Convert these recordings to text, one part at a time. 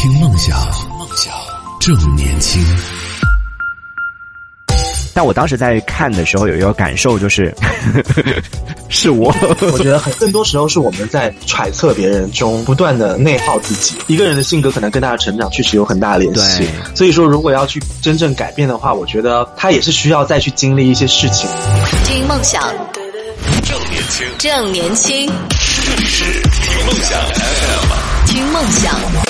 听梦想，梦想正年轻。但我当时在看的时候，有一个感受就是，是我。我觉得很更多时候是我们在揣测别人中不断的内耗自己。一个人的性格可能跟他的成长确实有很大的联系。所以说，如果要去真正改变的话，我觉得他也是需要再去经历一些事情。听梦想，正年轻，正年轻，这里是听梦想 FM，听梦想。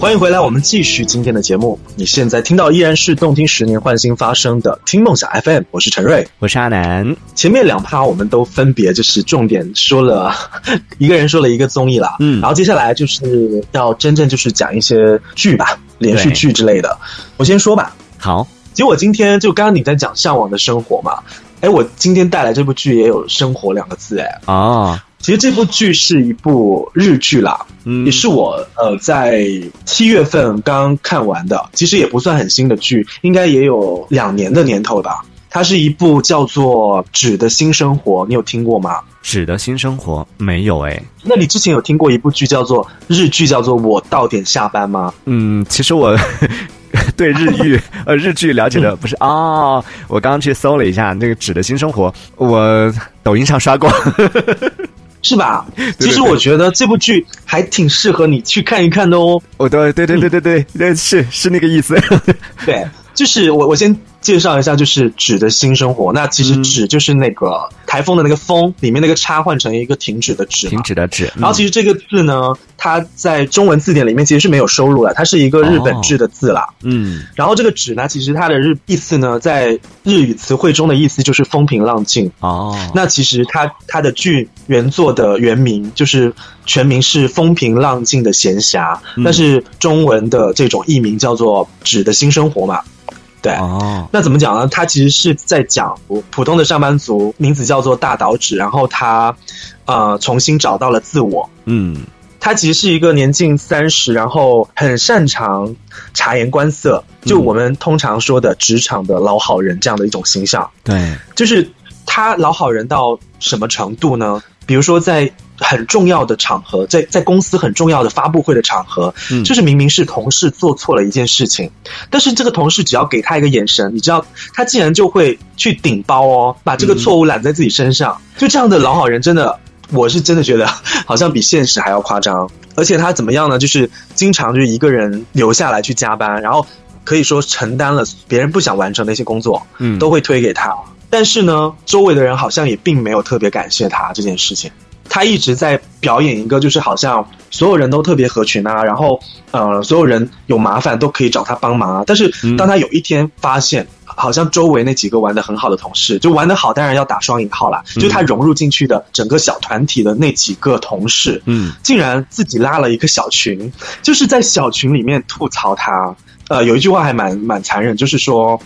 欢迎回来，我们继续今天的节目。你现在听到依然是动听十年换新发生的听梦想 FM，我是陈瑞。我是阿南，前面两趴我们都分别就是重点说了，一个人说了一个综艺啦，嗯。然后接下来就是要真正就是讲一些剧吧，连续剧之类的。我先说吧，好，其实我今天就刚刚你在讲向往的生活嘛，哎，我今天带来这部剧也有“生活”两个字，哎，哦，其实这部剧是一部日剧啦，嗯也是我呃在七月份刚看完的，其实也不算很新的剧，应该也有两年的年头吧。它是一部叫做《纸的新生活》，你有听过吗？纸的新生活没有哎，那你之前有听过一部剧叫做日剧叫做《我到点下班》吗？嗯，其实我 对日剧 呃日剧了解的不是哦，我刚刚去搜了一下那个纸的新生活，我抖音上刷过，是吧？其实我觉得这部剧还挺适合你去看一看的哦。哦对对对对对对对是是那个意思，对，就是我我先介绍一下，就是纸的新生活。那其实嗯纸就是那个台风的那个风里面那个叉换成一个停止的止停止的止，然后其实这个字呢，它在中文字典里面其实是没有收录的，它是一个日本制的字啦。嗯然后这个“止”呢，其实它的日意思呢，在日语词汇中的意思就是风平浪静。哦，那其实它它的剧原作的原名就是全名是《风平浪静的闲暇》，嗯但是中文的这种译名叫做《纸的新生活》嘛。对，哦那怎么讲呢？他其实是在讲普通的上班族，名字叫做大岛指，然后他呃重新找到了自我。嗯他其实是一个年近三十，然后很擅长察言观色，就我们通常说的职场的老好人这样的一种形象。对，就是他老好人到什么程度呢？比如说在很重要的场合，在在公司很重要的发布会的场合，嗯就是明明是同事做错了一件事情，但是这个同事只要给他一个眼神，你知道他竟然就会去顶包哦，把这个错误揽在自己身上。就这样的老好人，真的，我是真的觉得 好像比现实还要夸张。而且他怎么样呢？就是经常就是一个人留下来去加班，然后可以说承担了别人不想完成的一些工作，嗯都会推给他。但是呢，周围的人好像也并没有特别感谢他这件事情。他一直在表演一个，就是好像所有人都特别合群啊，然后呃，所有人有麻烦都可以找他帮忙啊。但是当他有一天发现，好像周围那几个玩的很好的同事，就玩的好，当然要打双引号啦，就是他融入进去的整个小团体的那几个同事，嗯竟然自己拉了一个小群，就是在小群里面吐槽他。呃，有一句话还蛮蛮残忍，就是说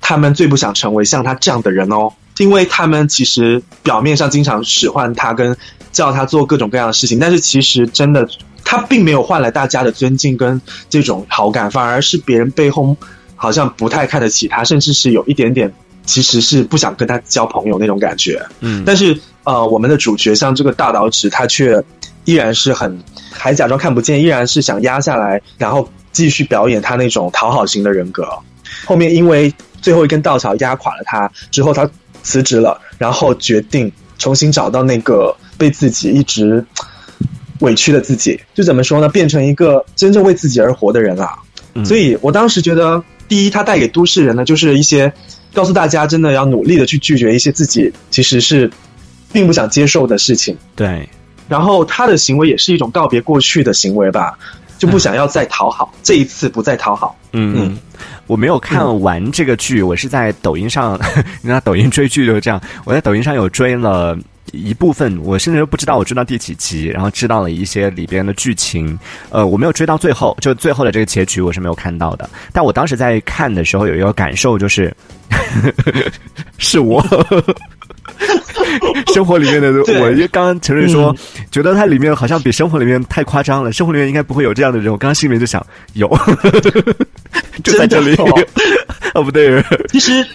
他们最不想成为像他这样的人哦，因为他们其实表面上经常使唤他，跟叫他做各种各样的事情，但是其实真的他并没有换来大家的尊敬跟这种好感，反而是别人背后好像不太看得起他，甚至是有一点点其实是不想跟他交朋友那种感觉。嗯，但是呃，我们的主角像这个大岛指，他却依然是很还假装看不见，依然是想压下来，然后继续表演他那种讨好型的人格。后面因为最后一根稻草压垮了他之后，他辞职了，然后决定重新找到那个被自己一直委屈的自己，就怎么说呢？变成一个真正为自己而活的人啊！嗯所以我当时觉得，第一，他带给都市人的就是一些告诉大家，真的要努力的去拒绝一些自己其实是并不想接受的事情。对，然后他的行为也是一种告别过去的行为吧，就不想要再讨好，这一次不再讨好。嗯嗯，我没有看完这个剧，我是在抖音上，你知道抖音追剧就是这样，我在抖音上有追了。一部分我甚至都不知道我追到第几集，然后知道了一些里边的剧情，呃，我没有追到最后，就最后的这个结局我是没有看到的。但我当时在看的时候有一个感受就是，是我 生活里面的我，因为刚刚陈瑞说、觉得它里面好像比生活里面太夸张了，生活里面应该不会有这样的人，我刚刚心里面就想有，就在这里。哦，哦不对，其实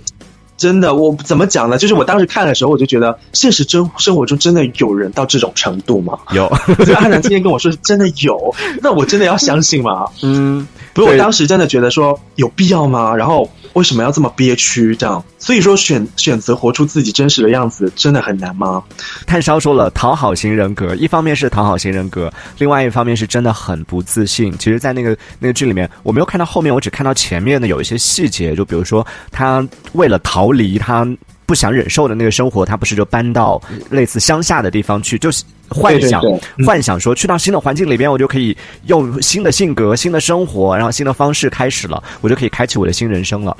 真的，我怎么讲呢？就是我当时看的时候，我就觉得现实真生活中真的有人到这种程度吗？有，就阿南今天跟我说真的有，那我真的要相信吗？嗯，不是，我当时真的觉得说有必要吗？然后为什么要这么憋屈？这样，所以说选选择活出自己真实的样子，真的很难吗？炭烧说了，讨好型人格，一方面是讨好型人格，另外一方面是真的很不自信。其实，在那个那个剧里面，我没有看到后面，我只看到前面的有一些细节，就比如说他为了逃离他不想忍受的那个生活，他不是就搬到类似乡下的地方去，就是幻想对对对嗯幻想说去到新的环境里边，我就可以用新的性格、新的生活，然后新的方式开始了，我就可以开启我的新人生了。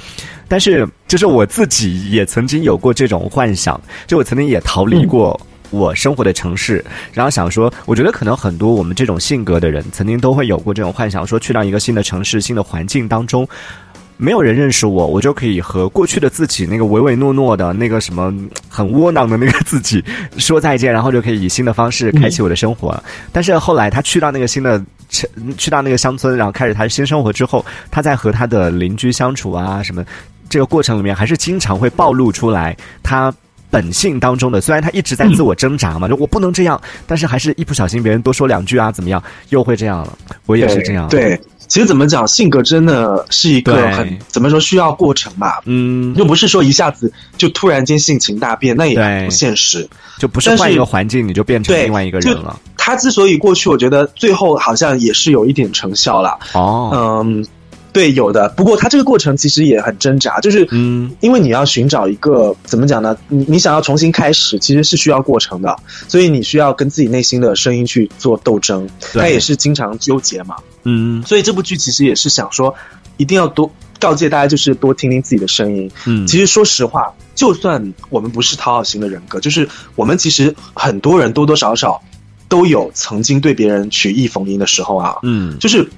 但是，就是我自己也曾经有过这种幻想，就我曾经也逃离过我生活的城市，然后想说，我觉得可能很多我们这种性格的人，曾经都会有过这种幻想，说去到一个新的城市、新的环境当中。没有人认识我，我就可以和过去的自己那个唯唯诺诺的那个什么很窝囊的那个自己 说再见，然后就可以以新的方式开启我的生活。但是后来他去到那个新的，去到那个乡村，然后开始他的新生活之后，他在和他的邻居相处啊什么，这个过程里面还是经常会暴露出来他。本性当中的，虽然他一直在自我挣扎嘛，就我不能这样，但是还是一不小心别人多说两句啊，怎么样，又会这样了。我也是这样。，对，其实怎么讲，性格真的是一个很怎么说需要过程吧。嗯，又不是说一下子就突然间性情大变，那也不现实。就不是换一个环境你就变成，另外一个人了。他之所以过去，我觉得最后好像也是有一点成效了。哦，嗯，对，有的。不过他这个过程其实也很挣扎，就是嗯，因为你要寻找一个怎么讲呢？你你想要重新开始，其实是需要过程的，所以你需要跟自己内心的声音去做斗争。他也是经常纠结嘛，嗯所以这部剧其实也是想说，一定要多告诫大家，就是多听听自己的声音。嗯，其实说实话，就算我们不是讨好型的人格，就是我们其实很多人多多少少都有曾经对别人曲意逢迎的时候啊。嗯就是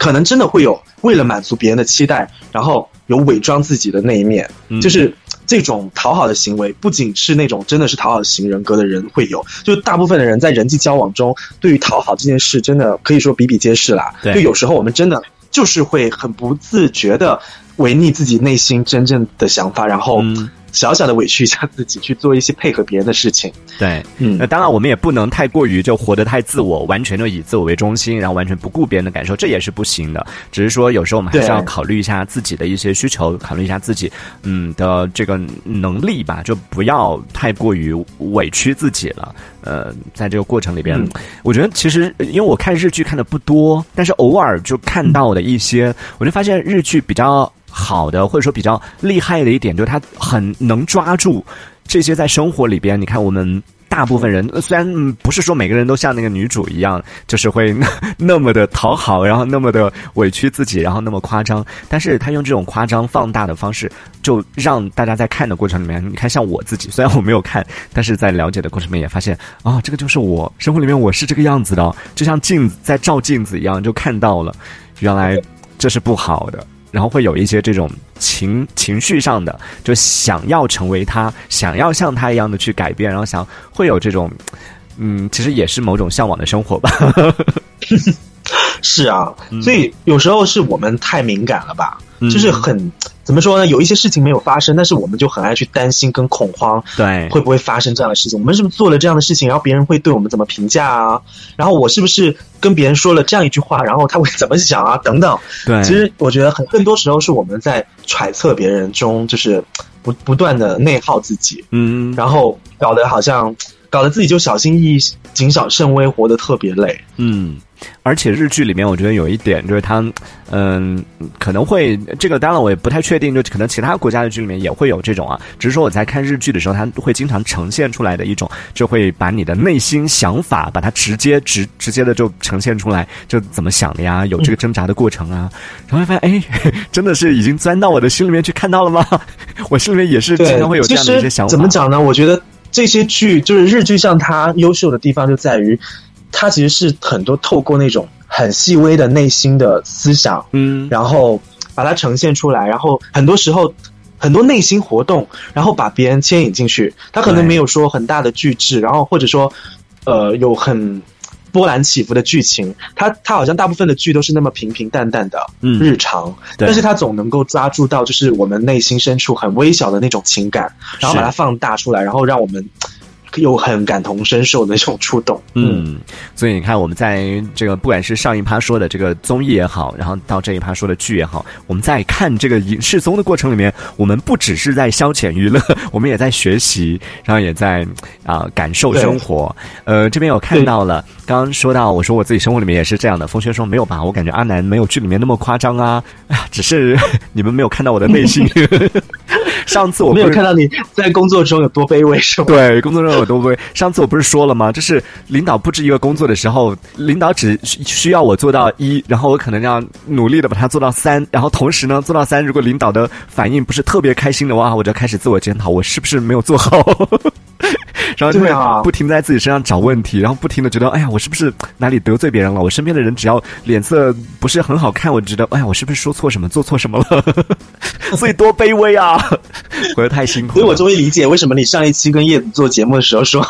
可能真的会有为了满足别人的期待，然后有伪装自己的那一面，嗯。就是这种讨好的行为，不仅是那种真的是讨好型人格的人会有，就大部分的人在人际交往中，对于讨好这件事，真的可以说比比皆是啦。对。就有时候我们真的就是会很不自觉的违逆自己内心真正的想法，然后嗯小小的委屈一下自己，去做一些配合别人的事情。对。嗯那当然，我们也不能太过于就活得太自我，完全就以自我为中心，然后完全不顾别人的感受，这也是不行的。只是说，有时候我们还是要考虑一下自己的一些需求，考虑一下自己嗯的这个能力吧，就不要太过于委屈自己了。呃，在这个过程里边，嗯我觉得其实因为我看日剧看的不多，但是偶尔就看到的一些，我就发现日剧比较好的，或者说比较厉害的一点，就是他很能抓住这些在生活里边，你看我们。大部分人虽然不是说每个人都像那个女主一样，就是会 那那么的讨好，然后那么的委屈自己，然后那么夸张，但是他用这种夸张放大的方式，就让大家在看的过程里面，你看像我自己，虽然我没有看，但是在了解的过程里面也发现啊、这个就是我生活里面我是这个样子的，就像镜子在照镜子一样，就看到了，原来这是不好的。然后会有一些这种情情绪上的，就想要成为他，想要像他一样的去改变，然后想会有这种，嗯，其实也是某种向往的生活吧。是啊，嗯所以有时候是我们太敏感了吧，嗯就是很怎么说呢？有一些事情没有发生，但是我们就很爱去担心跟恐慌，对，会不会发生这样的事情？我们是不是做了这样的事情，然后别人会对我们怎么评价啊？然后我是不是跟别人说了这样一句话，然后他会怎么想啊？等等。对，其实我觉得很更多时候是我们在揣测别人中，就是不不断的内耗自己，嗯，然后搞得好像搞得自己就小心翼翼、谨小慎微，活得特别累。嗯，而且日剧里面，我觉得有一点就是它，嗯，可能会这个，当然我也不太确定，就可能其他国家的剧里面也会有这种啊。只是说我在看日剧的时候，它会经常呈现出来的一种，就会把你的内心想法，把它直接直直接的就呈现出来，就怎么想的呀，有这个挣扎的过程啊，然后会发现，哎，真的是已经钻到我的心里面去看到了吗？我心里面也是经对常会有这样的一些想法。怎么？讲呢？我觉得这些剧就是日剧，像它优秀的地方就在于，它其实是很多透过那种很细微的内心的思想，嗯，然后把它呈现出来，然后很多时候。很多内心活动，然后把别人牵引进去。他可能没有说很大的巨制，然后或者说，呃，有很波澜起伏的剧情，它它好像大部分的剧都是那么平平淡淡的嗯。日常，对。但是它总能够抓住到就是我们内心深处很微小的那种情感，然后把它放大出来，然后让我们有很感同身受的那种触动。嗯，所以你看，我们在这个不管是上一趴说的这个综艺也好，然后到这一趴说的剧也好，我们在看这个影视综的过程里面，我们不只是在消遣娱乐，我们也在学习，然后也在啊、感受生活。呃，这边有看到了，刚刚说到我说我自己生活里面也是这样的。风轩说没有吧？我感觉阿南没有剧里面那么夸张啊，只是你们没有看到我的内心。上次我我没有看到你在工作中有多卑微，是吗？对，工作中有多卑微？上次我不是说了吗？就是领导布置一个工作的时候，领导只需需要我做到一，然后我可能要努力的把它做到三，然后同时呢做到三，如果领导的反应不是特别开心的话，我就开始自我检讨，我是不是没有做好？然后就会不停地在自己身上找问题，然后不停的觉得，哎呀，我是不是哪里得罪别人了？我身边的人只要脸色不是很好看，我就觉得，哎呀，我是不是说错什么，做错什么了？所以多卑微啊！活得太辛苦了。所以我终于理解为什么你上一期跟叶子做节目的时候说、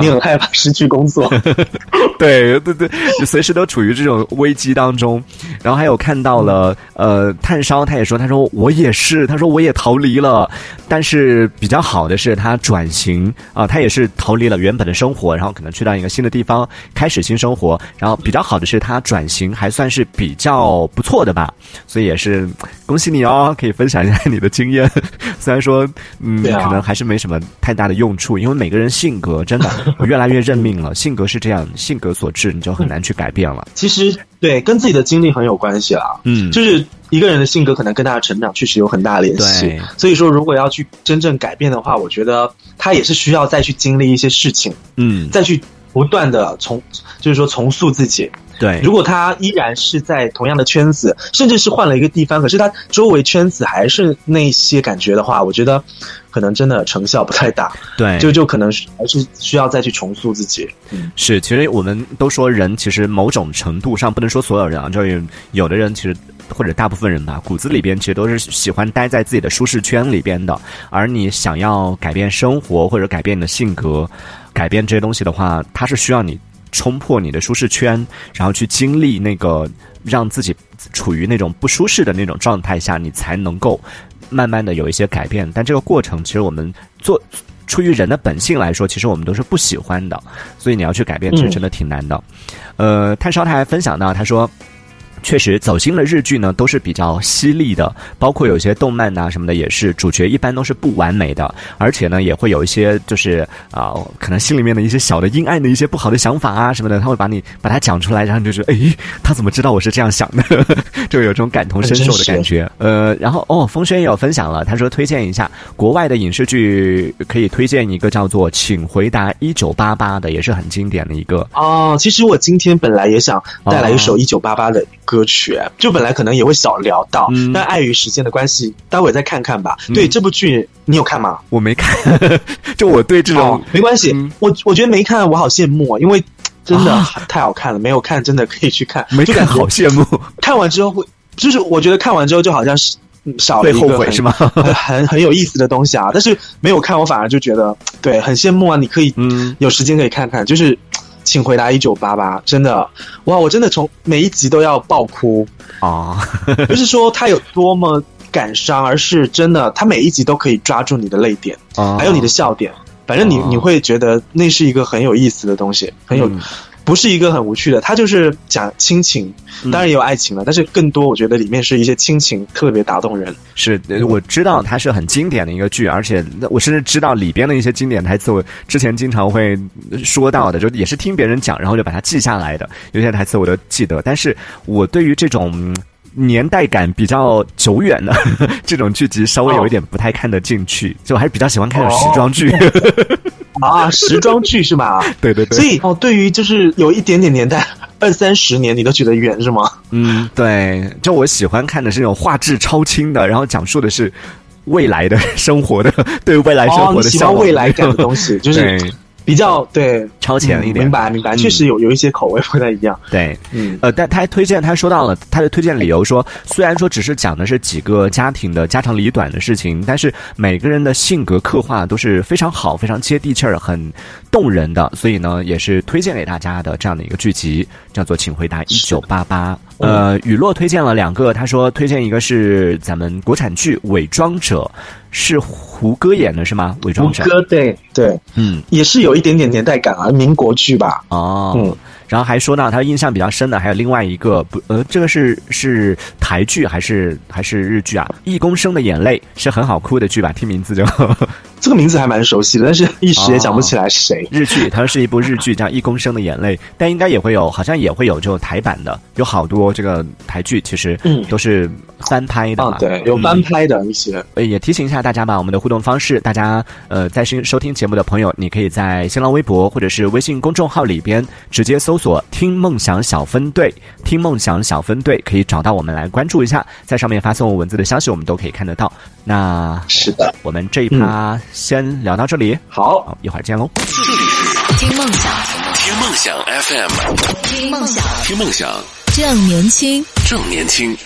你很害怕失去工作。对对对，就随时都处于这种危机当中。然后还有看到了，呃，炭烧他也说，他说我也是，他说我也逃离了，但是比较好的是他转型啊、他也是逃离了原本的生活，然后可能去到一个新的地方开始新生活。然后比较好的是他转型还算是比较不错的吧，所以也是恭喜你哦，可以分享一下你的经验。虽然说，嗯，啊可能还是没什么太大的用处，因为每个人性格真的我越来越认命了，性格是这样，性格所致，你就很难去改变了。其实对跟自己的经历很有关系了。嗯就是一个人的性格可能跟他的成长确实有很大联系对。所以说，如果要去真正改变的话，我觉得他也是需要再去经历一些事情，嗯，再去不断的重，就是说重塑自己。对，如果他依然是在同样的圈子，甚至是换了一个地方，可是他周围圈子还是那些感觉的话，我觉得可能真的成效不太大。对，就就可能是还是需要再去重塑自己。嗯，是，其实我们都说人其实某种程度上不能说所有人啊，就是有的人其实或者大部分人吧，骨子里边其实都是喜欢待在自己的舒适圈里边的。而你想要改变生活或者改变你的性格，改变这些东西的话，它是需要你冲破你的舒适圈，然后去经历那个让自己处于那种不舒适的那种状态下，你才能够慢慢的有一些改变。但这个过程，其实我们做。出于人的本性来说，其实我们都是不喜欢的，所以你要去改变，其实真的挺难的。呃，炭烧他还分享到，他说。确实，走心的日剧呢都是比较犀利的，包括有些动漫呐、什么的，也是主角一般都是不完美的，而且呢也会有一些就是啊、可能心里面的一些小的阴暗的一些不好的想法啊什么的，他会把你把它讲出来，然后你就觉得，哎，他怎么知道我是这样想的？就有这种感同身受的感觉。呃，然后哦，风轩也有分享了，他说推荐一下国外的影视剧，可以推荐一个叫做《请回答一九八八》的，也是很经典的一个。哦，其实我今天本来也想带来一首一九八八的歌曲，就本来可能也会小聊到，嗯但碍于时间的关系，待会再看看吧。对这部剧，你有看吗？我没看，就我对这种哦，没关系，嗯我我觉得没看，我好羡慕，因为真的啊太好看了。没有看，真的可以去看，没看，好羡慕，看完之后会，就是我觉得看完之后就好像是嗯少了会一个很后悔是吗？很很很有意思的东西啊。但是没有看，我反而就觉得对很羡慕啊。你可以嗯有时间可以看看，就是。请回答一九八八，真的。哇！我真的从每一集都要爆哭，啊，不是说他有多么感伤，而是真的，他每一集都可以抓住你的泪点，啊。还有你的笑点。反正你哦你会觉得那是一个很有意思的东西，很有嗯不是一个很无趣的，它就是讲亲情，嗯当然也有爱情了，但是更多我觉得里面是一些亲情特别打动人。是，呃我知道它是很经典的一个剧，而且我甚至知道里边的一些经典台词，我之前经常会说到的，就也是听别人讲，然后就把它记下来的。有些台词我都记得，但是我对于这种。嗯年代感比较久远的 这种剧集，稍微有一点不太看得进去，就我还是比较喜欢看时装剧。啊，时装剧是吧？对对对，所以哦，对于就是有一点点年代，二三十年你都觉得远是吗？嗯，对，就我喜欢看的是那种画质超清的，然后讲述的是未来的生活的，对未来生哦，活的向往。未来感的东西，就是 比较对超前一点。嗯明白明白，嗯。确实有有一些口味不太一样。对，嗯。呃，但他还推荐，他说到了他的推荐理由说，虽然说只是讲的是几个家庭的家长里短的事情，但是每个人的性格刻画都是非常好、非常接地气儿、很动人的，所以呢，也是推荐给大家的这样的一个剧集，叫做《请回答一九八八》。呃，雨落推荐了两个，他说推荐一个是咱们国产剧《伪装者》，是胡歌演的是吗？伪装者，胡歌对对，嗯，也是有一点点年代感啊，民国剧吧。哦，嗯然后还说到他印象比较深的还有另外一个不呃，这个是是台剧还是还是日剧啊？《一公升的眼泪》是很好哭的剧吧？听名字就这个名字还蛮熟悉的，但是 一时也想不起来是谁。日剧，它是一部日剧叫《一公升的眼泪》，但应该也会有，好像也会有这种台版的，有好多这个台剧其实嗯都是翻拍的对，有翻拍的一些。呃，也提醒一下大家吧，我们的互动方式，大家呃在收收听节目的朋友，你可以在新浪微博或者是微信公众号里边直接搜索“听梦想小分队”，听梦想小分队可以找到我们来关注一下，在上面发送文字的消息，我们都可以看得到。那是的，我们这一趴先聊到这里，好，好，一会儿见喽。听梦想，听梦想 FM，听梦想，听梦想。正年轻。正年轻。